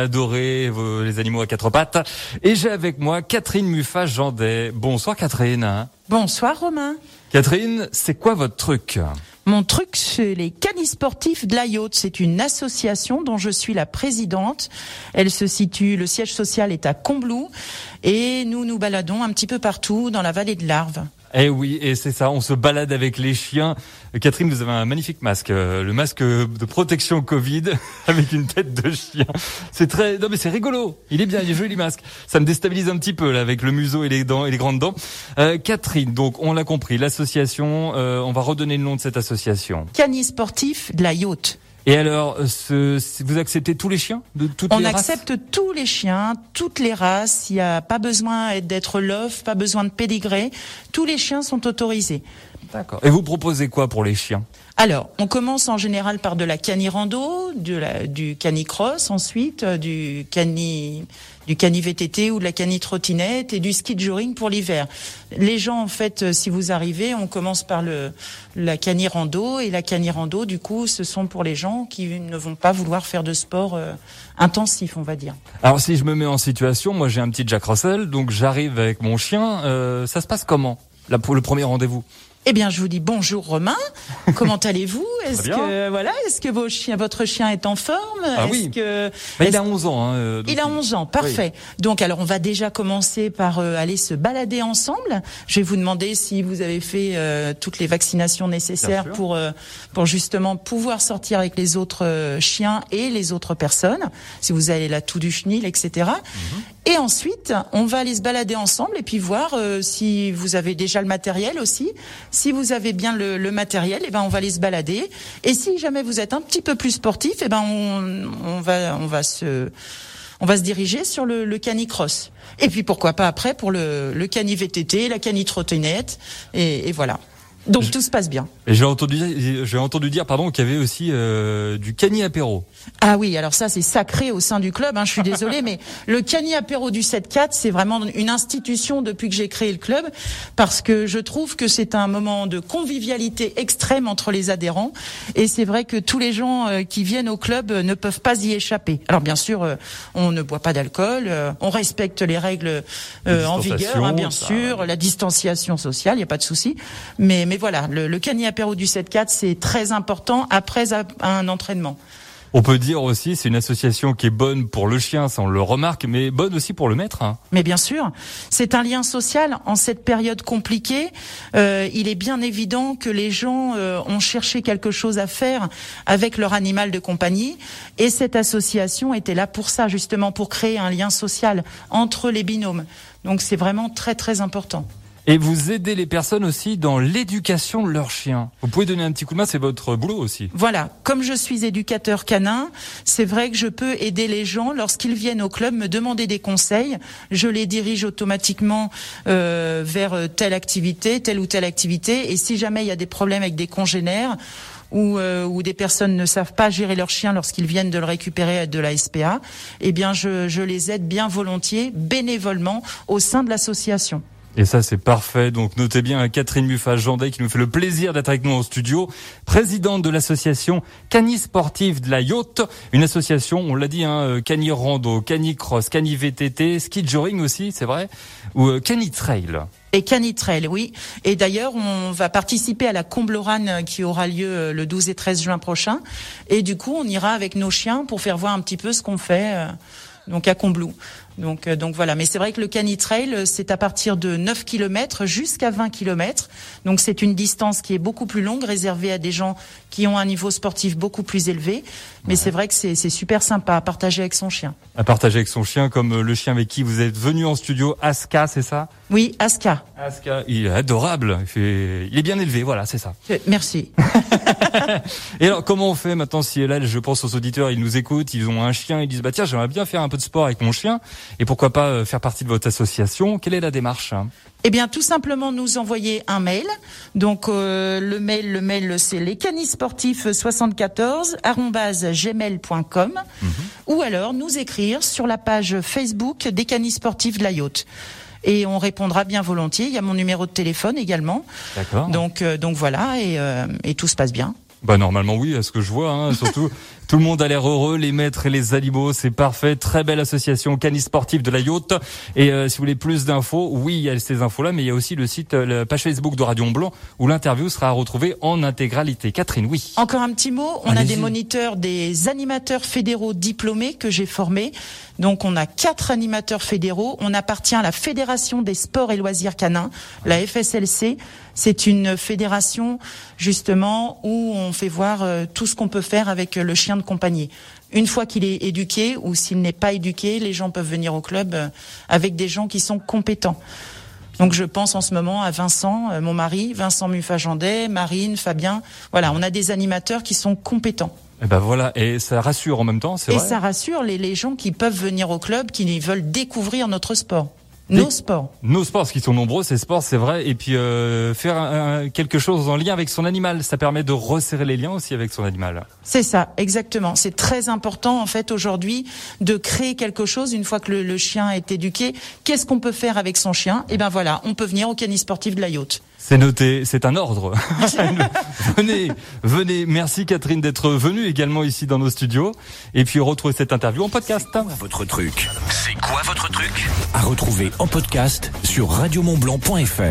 Adoré les animaux à quatre pattes. Et j'ai avec moi Catherine Muffat-Jandet. Bonsoir Catherine. Bonsoir Romain. Catherine, c'est quoi votre truc mon truc, c'est les canis sportifs de la Yacht. C'est une association dont je suis la présidente. Elle se situe, le siège social est à Combloux et nous nous baladons un petit peu partout dans la vallée de l'Arve. Eh oui, et c'est ça, on se balade avec les chiens. Catherine, vous avez un magnifique masque, euh, le masque de protection Covid avec une tête de chien. C'est très, non mais c'est rigolo. Il est bien, il est joli masque. Ça me déstabilise un petit peu là avec le museau et les dents et les grandes dents. Euh, Catherine, donc on l'a compris, l'association, euh, on va redonner le nom de cette association. Canis sportif de la Yacht. Et alors, ce, vous acceptez tous les chiens de toutes On les accepte tous les chiens, toutes les races. Il n'y a pas besoin d'être love, pas besoin de pédigré. Tous les chiens sont autorisés. D'accord. Et vous proposez quoi pour les chiens? Alors, on commence en général par de la canirando, de la, du canicross, ensuite euh, du cani du cani VTT ou de la cani trottinette et du ski de pour l'hiver. Les gens, en fait, euh, si vous arrivez, on commence par le la canirando et la canirando, du coup, ce sont pour les gens qui ne vont pas vouloir faire de sport euh, intensif, on va dire. Alors, si je me mets en situation, moi j'ai un petit Jack Russell, donc j'arrive avec mon chien. ça se passe comment? Là pour le premier rendez-vous? Eh bien, je vous dis bonjour Romain. Comment allez-vous Est-ce que voilà, est-ce que vos chiens, votre chien est en forme ah oui. que bah, il a 11 ans. Hein, euh, il a 11 ans, parfait. Donc alors on va déjà commencer par euh, aller se balader ensemble. Je vais vous demander si vous avez fait euh, toutes les vaccinations nécessaires pour pour justement pouvoir sortir avec les autres chiens et les autres personnes. Si vous avez la toux du chenil, etc. Et ensuite, on va aller se balader ensemble et puis voir euh, si vous avez déjà le matériel aussi. Si vous avez bien le, le matériel, et eh ben on va aller se balader. Et si jamais vous êtes un petit peu plus sportif, et eh ben on, on va on va se on va se diriger sur le, le canicross. Et puis pourquoi pas après pour le, le cani VTT, la cani trottinette, et, et voilà. Donc tout se passe bien. J'ai entendu, j'ai entendu dire, pardon, qu'il y avait aussi euh, du cani apéro. Ah oui, alors ça c'est sacré au sein du club. Hein, je suis désolée, mais le cani apéro du 7-4, c'est vraiment une institution depuis que j'ai créé le club, parce que je trouve que c'est un moment de convivialité extrême entre les adhérents, et c'est vrai que tous les gens euh, qui viennent au club euh, ne peuvent pas y échapper. Alors bien sûr, on ne boit pas d'alcool, on respecte les règles en vigueur, hein, bien sûr, la distanciation sociale, il n'y a pas de souci, mais mais voilà, le, le cani apéro du 7-4, c'est très important après un entraînement. On peut dire aussi, c'est une association qui est bonne pour le chien, ça on le remarque, mais bonne aussi pour le maître. Hein. Mais bien sûr, c'est un lien social. En cette période compliquée, euh, il est bien évident que les gens euh, ont cherché quelque chose à faire avec leur animal de compagnie, et cette association était là pour ça, justement pour créer un lien social entre les binômes. Donc c'est vraiment très très important. Et vous aidez les personnes aussi dans l'éducation de leurs chiens. Vous pouvez donner un petit coup de main, c'est votre boulot aussi. Voilà, comme je suis éducateur canin, c'est vrai que je peux aider les gens lorsqu'ils viennent au club me demander des conseils. Je les dirige automatiquement euh, vers telle activité, telle ou telle activité. Et si jamais il y a des problèmes avec des congénères, ou, euh, des personnes ne savent pas gérer leur chien lorsqu'ils viennent de le récupérer de la SPA, eh bien je les aide bien volontiers, bénévolement, au sein de l'association. Et ça, c'est parfait. Donc, notez bien Catherine Muffat-Jandet qui nous fait le plaisir d'être avec nous en studio, présidente de l'association Cani Sportif de la Yacht, une association, on l'a dit, hein, euh, Cani Rando, Cani Cross, Cani VTT, Ski Joring aussi, c'est vrai, ou euh, Cani Trail. Et Cani Trail, oui. Et d'ailleurs, on va participer à la Comblorane euh, qui aura lieu le 12 et 13 juin prochain. Et du coup, on ira avec nos chiens pour faire voir un petit peu ce qu'on fait donc à Combloux. Donc, euh, donc voilà. Mais c'est vrai que le Canitrail, euh, c'est à partir de 9 km jusqu'à 20 km. Donc c'est une distance qui est beaucoup plus longue, réservée à des gens qui ont un niveau sportif beaucoup plus élevé. Mais c'est vrai que c'est super sympa à partager avec son chien. À partager avec son chien, comme euh, le chien avec qui vous êtes venu en studio, Aska, c'est ça? Oui, Aska. Aska, il est adorable. Il, est bien élevé, voilà, c'est ça. Merci. Et alors, comment on fait maintenant si là, je pense aux auditeurs, ils nous écoutent, ils ont un chien, ils disent bah tiens, j'aimerais bien faire un peu de sport avec mon chien, et pourquoi pas euh, faire partie de votre association Quelle est la démarche hein? Eh bien, tout simplement nous envoyer un mail. Donc euh, le mail, le mail, c'est lescanisportifs 74 gmail.com mhm. ou alors nous écrire sur la page Facebook des canis sportifs de la Yacht et on répondra bien volontiers. Il y a mon numéro de téléphone également. D'accord. Donc, euh, donc voilà, et, et tout se passe bien. Bah normalement oui, à ce que je vois, hein, surtout tout le monde a l'air heureux, les maîtres et les animaux, c'est parfait, très belle association Canis Sportif de la Yacht. Et euh, si vous voulez plus d'infos, oui, il y a ces infos-là, mais il y a aussi le site, euh, la page Facebook de Radio Blanc où l'interview sera retrouvée en intégralité. Catherine, oui. Encore un petit mot, on a des moniteurs, des animateurs fédéraux diplômés que j'ai formés. Donc on a quatre animateurs fédéraux, on appartient à la Fédération des sports et loisirs canins, la FSLC. C'est une fédération justement où on fait voir euh, tout ce qu'on peut faire avec le chien de compagnie. Une fois qu'il est éduqué ou s'il n'est pas éduqué, les gens peuvent venir au club euh, avec des gens qui sont compétents. Donc je pense en ce moment à Vincent, euh, mon mari, Vincent Muffagendet, Marine, Fabien. Voilà, on a des animateurs qui sont compétents. Et eh ben voilà, et ça rassure en même temps, c'est vrai. Et ça rassure les, les gens qui peuvent venir au club, qui veulent découvrir notre sport. Nos sports. Nos sports, parce qu'ils sont nombreux, ces sports, c'est vrai. Et puis euh, faire quelque chose en lien avec son animal, ça permet de resserrer les liens aussi avec son animal. C'est ça, exactement. C'est très important en fait aujourd'hui de créer quelque chose une fois que le, chien est éduqué. Qu'est-ce qu'on peut faire avec son chien? Et eh ben voilà, on peut venir au canis sportif de la yacht. C'est noté, c'est un ordre. venez, venez. Merci Catherine d'être venue également ici dans nos studios. Et puis retrouvez cette interview en podcast. Votre truc? C'est quoi votre truc? À retrouver en podcast sur radiomontblanc.fr.